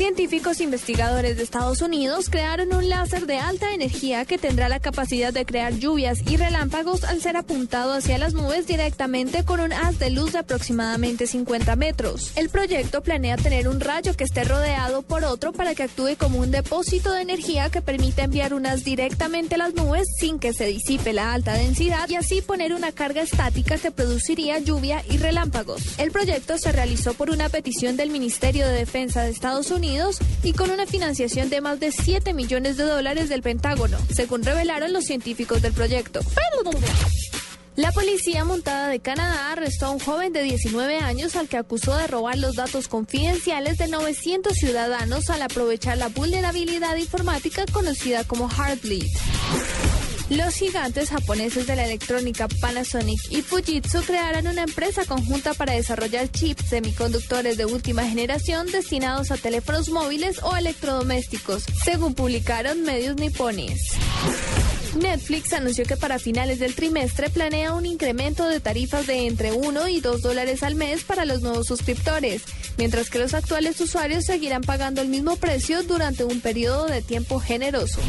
Científicos investigadores de Estados Unidos crearon un láser de alta energía que tendrá la capacidad de crear lluvias y relámpagos al ser apuntado hacia las nubes directamente con un haz de luz de aproximadamente 50 metros. El proyecto planea tener un rayo que esté rodeado por otro para que actúe como un depósito de energía que permita enviar un haz directamente a las nubes sin que se disipe la alta densidad y así poner una carga estática que produciría lluvia y relámpagos. El proyecto se realizó por una petición del Ministerio de Defensa de Estados Unidos y con una financiación de más de 7 millones de dólares del Pentágono, según revelaron los científicos del proyecto. La policía montada de Canadá arrestó a un joven de 19 años al que acusó de robar los datos confidenciales de 900 ciudadanos al aprovechar la vulnerabilidad informática conocida como Heartbleed. Los gigantes japoneses de la electrónica Panasonic y Fujitsu crearon una empresa conjunta para desarrollar chips semiconductores de última generación destinados a teléfonos móviles o electrodomésticos, según publicaron medios nipones. Netflix anunció que para finales del trimestre planea un incremento de tarifas de entre 1 y 2 dólares al mes para los nuevos suscriptores, mientras que los actuales usuarios seguirán pagando el mismo precio durante un periodo de tiempo generoso.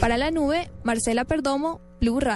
Para la nube, Marcela Perdomo, Blue Radio.